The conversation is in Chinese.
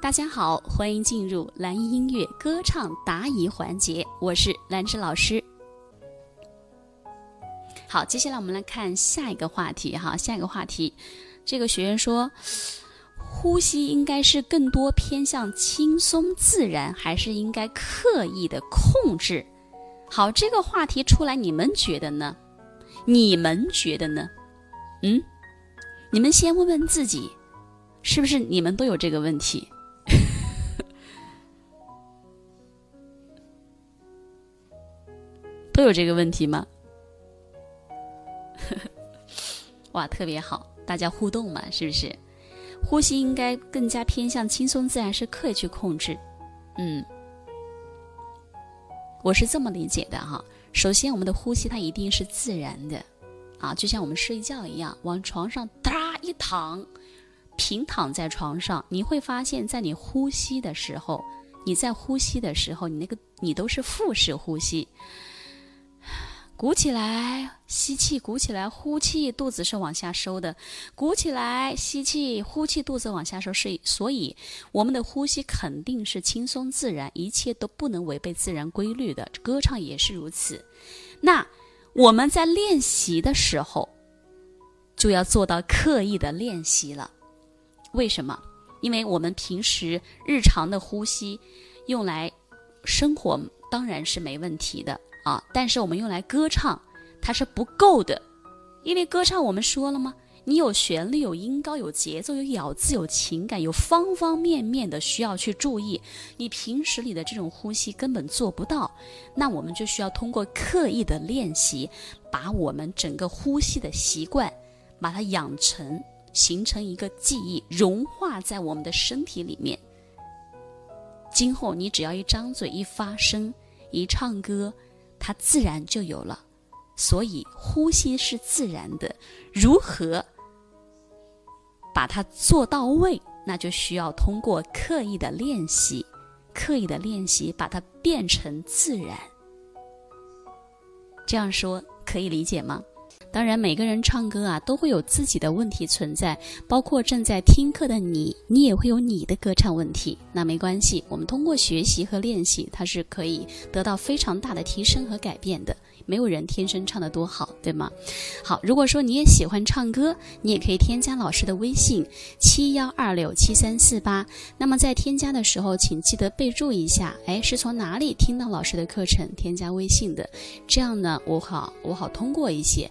大家好，欢迎进入蓝音音乐歌唱答疑环节，我是兰芝老师。好，接下来我们来看下一个话题哈，下一个话题，这个学员说，呼吸应该是更多偏向轻松自然，还是应该刻意的控制？好，这个话题出来，你们觉得呢？你们觉得呢？嗯，你们先问问自己，是不是你们都有这个问题？都有这个问题吗？哇，特别好，大家互动嘛，是不是？呼吸应该更加偏向轻松自然，是刻意去控制。嗯，我是这么理解的哈。首先，我们的呼吸它一定是自然的啊，就像我们睡觉一样，往床上哒一躺，平躺在床上，你会发现在你呼吸的时候，你在呼吸的时候，你那个你都是腹式呼吸。鼓起来，吸气，鼓起来，呼气，肚子是往下收的。鼓起来，吸气，呼气，肚子往下收。是，所以我们的呼吸肯定是轻松自然，一切都不能违背自然规律的。歌唱也是如此。那我们在练习的时候，就要做到刻意的练习了。为什么？因为我们平时日常的呼吸，用来生活当然是没问题的。啊！但是我们用来歌唱，它是不够的，因为歌唱我们说了吗？你有旋律，有音高，有节奏，有咬字，有情感，有方方面面的需要去注意。你平时里的这种呼吸根本做不到，那我们就需要通过刻意的练习，把我们整个呼吸的习惯，把它养成，形成一个记忆，融化在我们的身体里面。今后你只要一张嘴，一发声，一唱歌。它自然就有了，所以呼吸是自然的。如何把它做到位，那就需要通过刻意的练习，刻意的练习把它变成自然。这样说可以理解吗？当然，每个人唱歌啊都会有自己的问题存在，包括正在听课的你，你也会有你的歌唱问题。那没关系，我们通过学习和练习，它是可以得到非常大的提升和改变的。没有人天生唱得多好，对吗？好，如果说你也喜欢唱歌，你也可以添加老师的微信七幺二六七三四八。那么在添加的时候，请记得备注一下，哎，是从哪里听到老师的课程添加微信的？这样呢，我好我好通过一些，